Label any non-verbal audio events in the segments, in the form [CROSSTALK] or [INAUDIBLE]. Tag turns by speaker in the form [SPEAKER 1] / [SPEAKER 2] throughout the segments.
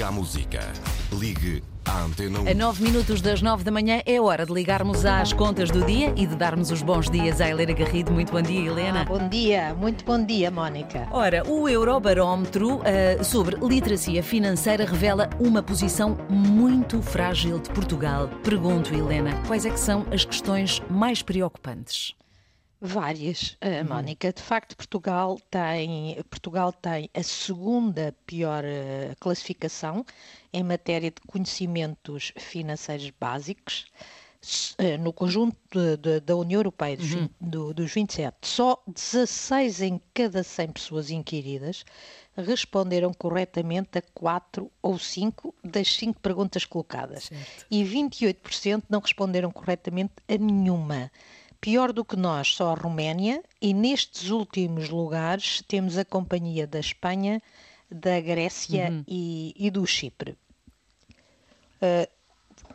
[SPEAKER 1] Liga a música. Ligue à Antena 1.
[SPEAKER 2] A 9 minutos das 9 da manhã é hora de ligarmos às contas do dia e de darmos os bons dias à Helena Garrido. Muito bom dia, Helena.
[SPEAKER 3] Ah, bom dia, muito bom dia, Mónica.
[SPEAKER 2] Ora, o Eurobarómetro uh, sobre literacia financeira revela uma posição muito frágil de Portugal. Pergunto, Helena, quais é que são as questões mais preocupantes?
[SPEAKER 3] Várias, uh, Mónica. De facto, Portugal tem, Portugal tem a segunda pior uh, classificação em matéria de conhecimentos financeiros básicos. Uh, no conjunto de, de, da União Europeia dos, uhum. do, dos 27, só 16 em cada 100 pessoas inquiridas responderam corretamente a 4 ou 5 das 5 perguntas colocadas. Certo. E 28% não responderam corretamente a nenhuma. Pior do que nós, só a Roménia, e nestes últimos lugares temos a companhia da Espanha, da Grécia uhum. e, e, do Chipre. Uh,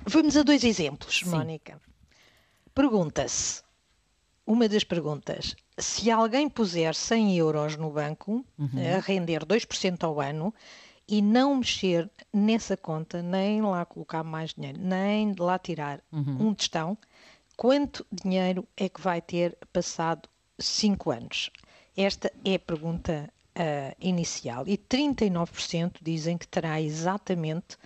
[SPEAKER 3] vamos a dois exemplos, Sim. Mónica. Pergunta-se, uma das perguntas, se alguém puser 100 euros no banco, uhum. a render 2% ao ano, e não mexer nessa conta, nem lá colocar mais dinheiro, nem lá tirar uhum. um tostão, quanto dinheiro é que vai ter passado 5 anos? Esta é a pergunta uh, inicial. E 39% dizem que terá exatamente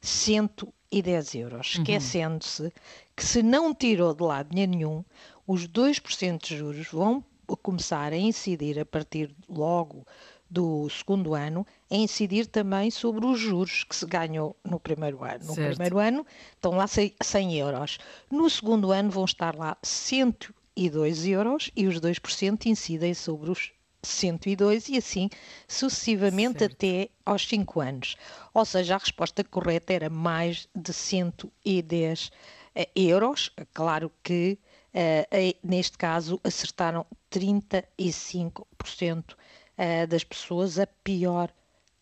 [SPEAKER 3] 110 euros, uhum. esquecendo-se que se não tirou de lá dinheiro nenhum, os 2% de juros vão começar a incidir a partir logo do segundo ano a incidir também sobre os juros que se ganhou no primeiro ano. No certo. primeiro ano estão lá 100 euros. No segundo ano vão estar lá 102 euros e os 2% incidem sobre os 102 e assim sucessivamente certo. até aos 5 anos. Ou seja, a resposta correta era mais de 110 eh, euros. Claro que uh, neste caso acertaram 35% uh, das pessoas a pior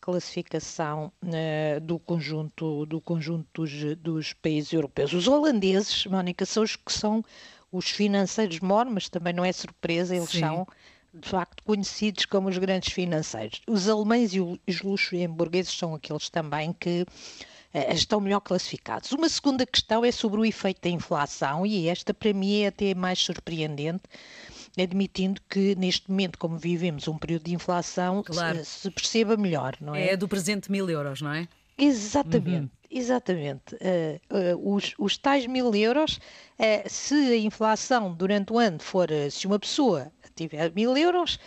[SPEAKER 3] classificação uh, do conjunto, do conjunto dos, dos, países europeus. Os holandeses, Mónica, são os que são os financeiros mor, mas também não é surpresa, eles Sim. são de facto conhecidos como os grandes financeiros. Os alemães e os luxemburgueses são aqueles também que uh, estão melhor classificados. Uma segunda questão é sobre o efeito da inflação e esta para mim é até mais surpreendente admitindo que neste momento, como vivemos um período de inflação, claro. se, se, perceba melhor, não é?
[SPEAKER 2] É do presente mil euros, não é?
[SPEAKER 3] Exatamente. Uhum. Exatamente. Uh, uh, os, os tais mil euros, uh, se a inflação durante o ano for, se uma pessoa tiver mil euros,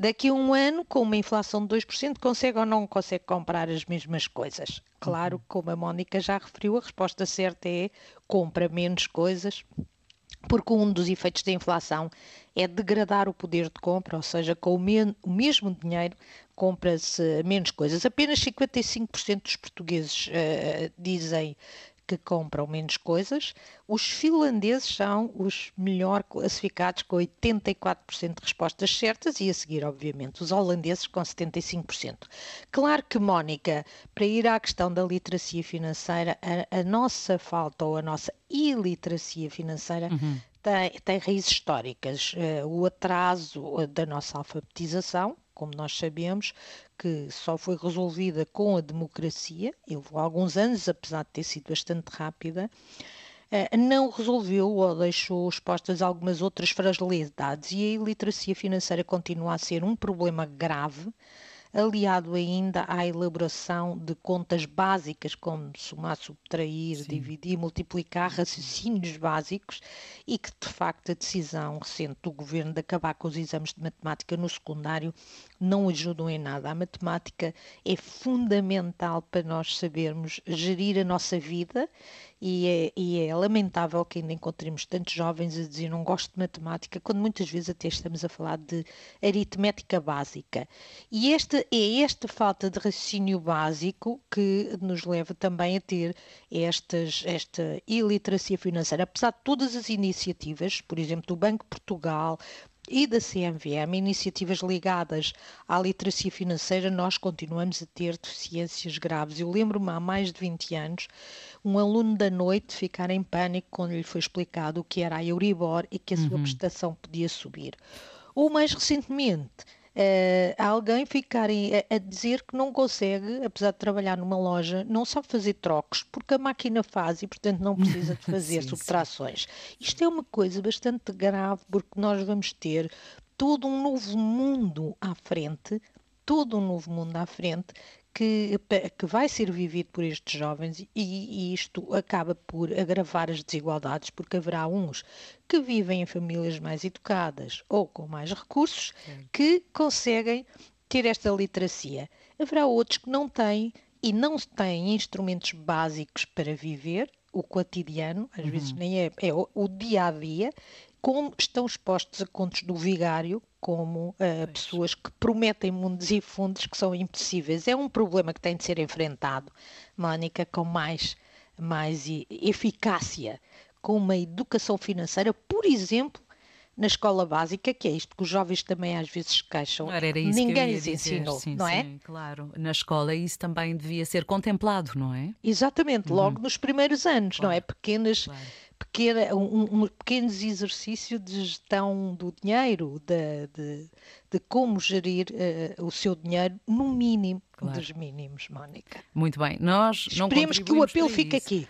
[SPEAKER 3] daqui a um ano, com uma inflação de 2%, consegue ou não consegue comprar as mesmas coisas? Claro, uhum. como a Mónica já referiu, a resposta certa é compra menos coisas, porque um dos efeitos da inflação é degradar o poder de compra, ou seja, com o, o mesmo dinheiro compra-se menos coisas. Apenas 55% dos portugueses uh, dizem que compram menos coisas. Os finlandeses são os melhor classificados, com 84% de respostas certas, e a seguir, obviamente, os holandeses com 75%. Claro que, Mónica, para ir à questão da literacia financeira, a, a nossa falta ou a nossa iliteracia financeira uhum. tem, tem raízes históricas. Uh, o atraso da nossa alfabetização, como nós sabemos, que só foi resolvida com a democracia, levou alguns anos, apesar de ter sido bastante rápida, eh, não resolveu ou deixou expostas algumas outras fragilidades e a iliteracia financeira continua a ser um problema grave aliado ainda à elaboração de contas básicas, como somar, subtrair, Sim. dividir, multiplicar, raciocínios básicos, e que de facto a decisão recente do governo de acabar com os exames de matemática no secundário não ajudam em nada. A matemática é fundamental para nós sabermos gerir a nossa vida e é, e é, lamentável que ainda encontremos tantos jovens a dizer não gosto de matemática, quando muitas vezes até estamos a falar de aritmética básica. E esta, é esta falta de raciocínio básico que nos leva também a ter estas, esta iliteracia financeira. Apesar de todas as iniciativas, por exemplo, do Banco Portugal, e da CMVM, iniciativas ligadas à literacia financeira, nós continuamos a ter deficiências graves. Eu lembro-me há mais de 20 anos, um aluno da noite ficar em pânico quando lhe foi explicado o que era a Euribor e que a sua uhum. prestação podia subir. Ou mais recentemente, uh, alguém ficar a, a, dizer que não consegue, apesar de trabalhar numa loja, não sabe fazer trocos, porque a máquina faz e, portanto, não precisa de [LAUGHS] fazer sim, subtrações. Sim. Isto é uma coisa bastante grave, porque nós vamos ter todo um novo mundo à frente, todo um novo mundo à frente que, que vai ser vivido por estes jovens e, e, isto acaba por agravar as desigualdades, porque haverá uns que vivem em famílias mais educadas ou com mais recursos Sim. que conseguem ter esta literacia. Haverá outros que não têm e não têm instrumentos básicos para viver o cotidiano, às uhum. vezes nem é, é o, o dia a dia, como estão expostos a contos do vigário, como uh, pessoas que prometem mundos e fundos que são impossíveis. É um problema que tem de ser enfrentado, Mónica, com mais, mais eficácia, com uma educação financeira, por exemplo, na escola básica, que é isto que os jovens também às vezes se queixam.
[SPEAKER 2] Claro, Ninguém lhes ensinou, sim, não é? Sim, claro. Na escola isso também devia ser contemplado, não é?
[SPEAKER 3] Exatamente, logo uhum. nos primeiros anos, claro. não é? Pequenas. Claro pequena, um, um pequenos exercício de gestão do dinheiro, de, de, de como gerir uh, o seu dinheiro no mínimo claro. dos mínimos, Mónica.
[SPEAKER 2] Muito bem, nós
[SPEAKER 3] Esperemos que o apelo fique aqui.